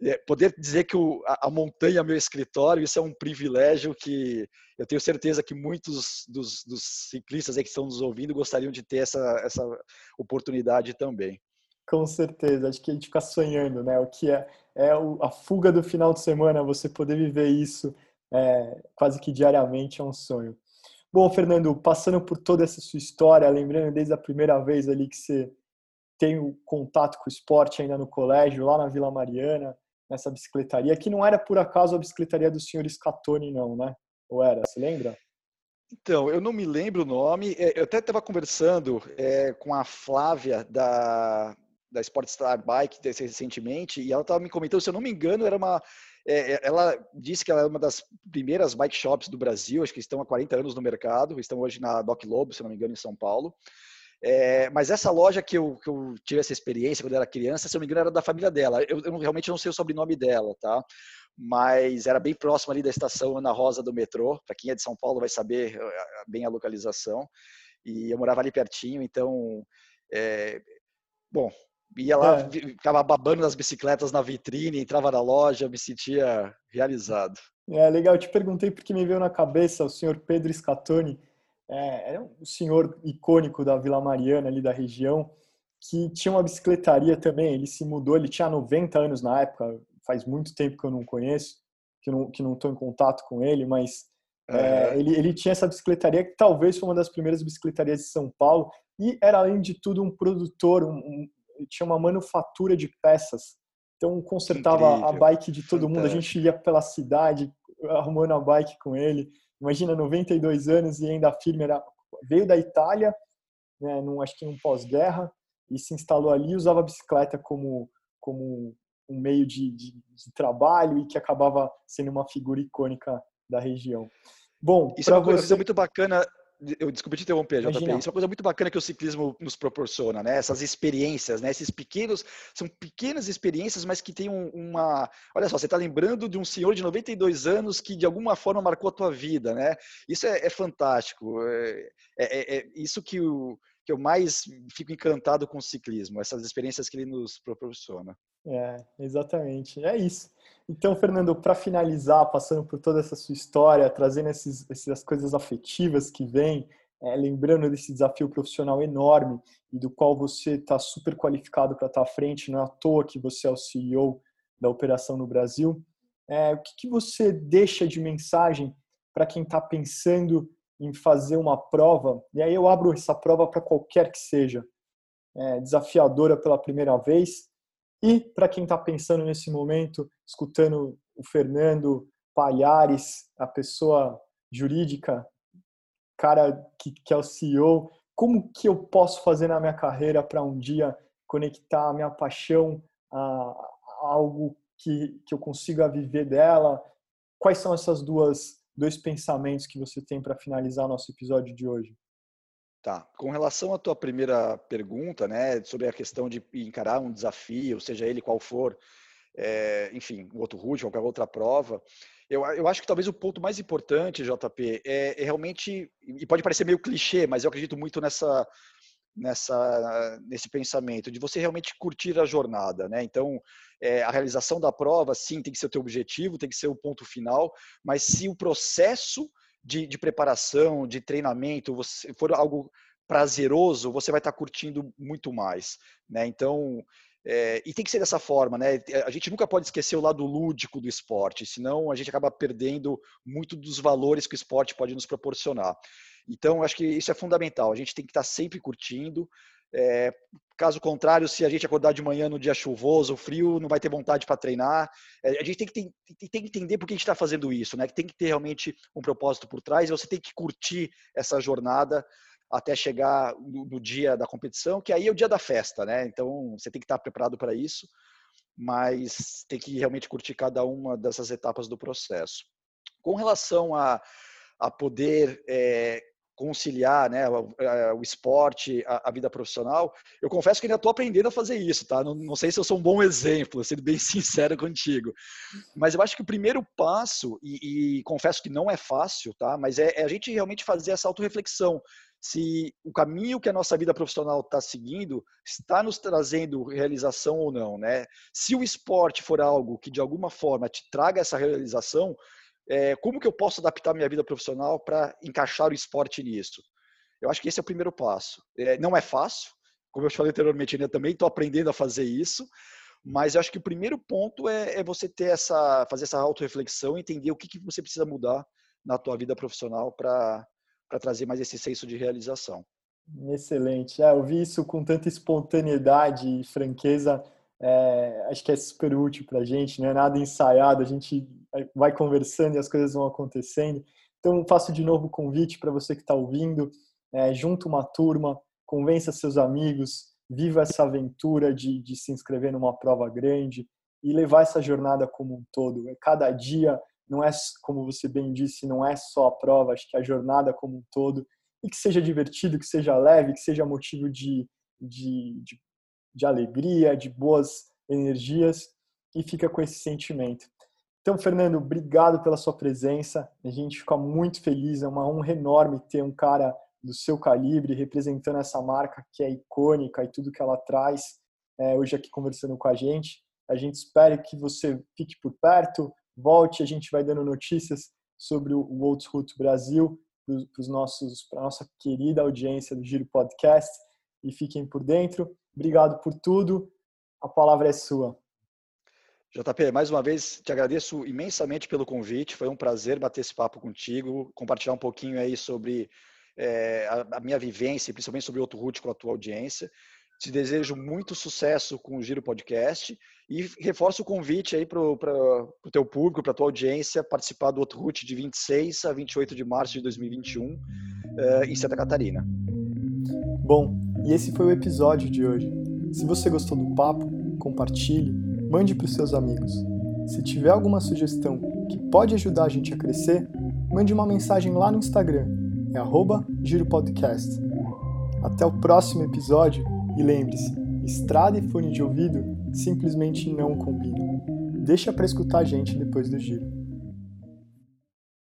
É, poder dizer que o, a, a, montanha é meu escritório, isso é um privilégio que eu tenho certeza que muitos dos, dos ciclistas que estão nos ouvindo gostariam de ter essa, essa oportunidade também.
Com certeza, acho que a gente fica sonhando, né? O que é, é a fuga do final de semana, você poder viver isso é, quase que diariamente é um sonho. Bom, Fernando, passando por toda essa sua história, lembrando desde a primeira vez ali que você tem o contato com o esporte ainda no colégio, lá na Vila Mariana, nessa bicicletaria, que não era por acaso a bicicletaria do senhor Scatoni, não, né? Ou era? Você lembra?
Então, eu não me lembro o nome. É, eu até estava conversando é, com a Flávia da, da Sportstar Bike recentemente e ela estava me comentando, se eu não me engano, era uma é, é, ela disse que ela é uma das primeiras bike shops do Brasil, acho que estão há 40 anos no mercado, estão hoje na Doc Lobo, se não me engano, em São Paulo. É, mas essa loja que eu, que eu, tive essa experiência quando eu era criança, se eu não me engano, era da família dela. Eu, eu realmente não sei o sobrenome dela, tá? Mas era bem próximo ali da estação Ana Rosa do metrô. Para quem é de São Paulo vai saber eh, bem a localização. E eu morava ali pertinho, então, é, bom, ia lá, é. ficava babando nas bicicletas na vitrine, entrava na loja, me sentia realizado.
É legal, eu te perguntei porque me veio na cabeça o senhor Pedro Scatoni, é, era um senhor icônico da Vila Mariana, ali da região, que tinha uma bicicletaria também, ele se mudou, ele tinha 90 anos na época, faz muito tempo que eu não conheço, que não que não estou em contato com ele, mas uhum. é, ele, ele tinha essa bicicletaria que talvez foi uma das primeiras bicicletarias de São Paulo e era além de tudo um produtor, um, um tinha uma manufatura de peças. Então consertava Incrível. a bike de todo Fantástico. mundo. A gente ia pela cidade arrumando a bike com ele. Imagina, 92 anos e ainda firme. Era, veio da Itália, né, num, acho que um pós-guerra, e se instalou ali. Usava a bicicleta como, como um meio de, de, de, trabalho e que acabava sendo uma figura icônica da região. Bom,
isso é uma coisa muito bacana eu desculpe te interromper, JP. Isso é uma coisa muito bacana que o ciclismo nos proporciona, né? Essas experiências, né? Esses pequenos, são pequenas experiências, mas que tem uma. Olha só, você está lembrando de um senhor de 92 anos que de alguma forma marcou a tua vida, né? Isso é, é fantástico. É, é, é, isso que, o, que eu mais fico encantado com o ciclismo, essas experiências que ele nos proporciona.
É, exatamente. É isso. Então, Fernando, para finalizar, passando por toda essa sua história, trazendo esses, essas coisas afetivas que vêm, é, lembrando desse desafio profissional enorme e do qual você está super qualificado para estar tá à frente, não é à toa que você é o CEO da operação no Brasil. É, o que, que você deixa de mensagem para quem está pensando em fazer uma prova? E aí eu abro essa prova para qualquer que seja, é, desafiadora pela primeira vez, e para quem está pensando nesse momento, escutando o Fernando Palhares, a pessoa jurídica, cara que, que é o CEO, como que eu posso fazer na minha carreira para um dia conectar a minha paixão a, a algo que, que eu consiga viver dela? Quais são essas duas dois pensamentos que você tem para finalizar nosso episódio de hoje?
Tá. Com relação à tua primeira pergunta, né, sobre a questão de encarar um desafio, seja ele qual for, é, enfim, o outro route, qualquer outra prova, eu, eu acho que talvez o ponto mais importante, JP, é, é realmente, e pode parecer meio clichê, mas eu acredito muito nessa, nessa nesse pensamento de você realmente curtir a jornada, né? Então, é, a realização da prova, sim, tem que ser o teu objetivo, tem que ser o ponto final, mas se o processo de, de preparação, de treinamento, você for algo prazeroso, você vai estar curtindo muito mais, né? Então, é, e tem que ser dessa forma, né? A gente nunca pode esquecer o lado lúdico do esporte, senão a gente acaba perdendo muito dos valores que o esporte pode nos proporcionar. Então, acho que isso é fundamental. A gente tem que estar sempre curtindo, é, caso contrário, se a gente acordar de manhã no dia chuvoso, frio, não vai ter vontade para treinar. É, a gente tem que, tem, que entender por que a gente está fazendo isso, né? Tem que ter realmente um propósito por trás. E você tem que curtir essa jornada até chegar no, no, dia da competição, que aí é o dia da festa, né? Então você tem que estar preparado para isso, mas tem que realmente curtir cada uma dessas etapas do processo. Com relação a, a poder é, conciliar né, o, o esporte, a, a, vida profissional, eu confesso que ainda estou aprendendo a fazer isso, tá? Não, não, sei se eu sou um bom exemplo, sendo bem sincero contigo. Mas eu acho que o primeiro passo, e, e confesso que não é fácil, tá? Mas é, é, a gente realmente fazer essa autorreflexão. Se o caminho que a nossa vida profissional está seguindo está nos trazendo realização ou não, né? Se o esporte for algo que de alguma forma te traga essa realização, é, como que eu posso adaptar minha vida profissional para encaixar o esporte nisso? Eu acho que esse é o primeiro passo. É, não é fácil, como eu falei anteriormente, eu também estou aprendendo a fazer isso, mas eu acho que o primeiro ponto é, é você ter essa, fazer essa autorreflexão, entender o que, que você precisa mudar na tua vida profissional para trazer mais esse senso de realização.
Excelente. É, eu vi isso com tanta espontaneidade e franqueza é, acho que é super útil para a gente, não é nada ensaiado, a gente vai conversando e as coisas vão acontecendo. Então, faço de novo o convite para você que está ouvindo, é, junta uma turma, convença seus amigos, viva essa aventura de, de se inscrever numa prova grande e levar essa jornada como um todo. É, cada dia não é, como você bem disse, não é só a prova, acho que a jornada como um todo e que seja divertido, que seja leve, que seja motivo de, de, de de alegria, de boas energias e fica com esse sentimento. Então, Fernando, obrigado pela sua presença. A gente fica muito feliz, é uma honra enorme ter um cara do seu calibre representando essa marca que é icônica e tudo que ela traz é, hoje aqui conversando com a gente. A gente espera que você fique por perto, volte, a gente vai dando notícias sobre o Route Brasil para a nossa querida audiência do Giro Podcast e fiquem por dentro. Obrigado por tudo. A palavra é sua.
JP, mais uma vez te agradeço imensamente pelo convite. Foi um prazer bater esse papo contigo, compartilhar um pouquinho aí sobre é, a, a, minha vivência, principalmente sobre o Outro Route com a tua audiência. Te desejo muito sucesso com o Giro Podcast e reforço o convite aí para o teu público, para a tua audiência, participar do Outro Route de 26 a 28 de março de 2021 uh, eh, em Santa Catarina.
Bom, e esse foi o episódio de hoje. Se você gostou do papo, compartilhe mande para os seus amigos. Se tiver alguma sugestão que pode ajudar a gente a crescer, mande uma mensagem lá no Instagram, é giropodcast. Até o próximo episódio e lembre-se, estrada e fone de ouvido simplesmente não combinam. Deixa para escutar a gente depois do giro.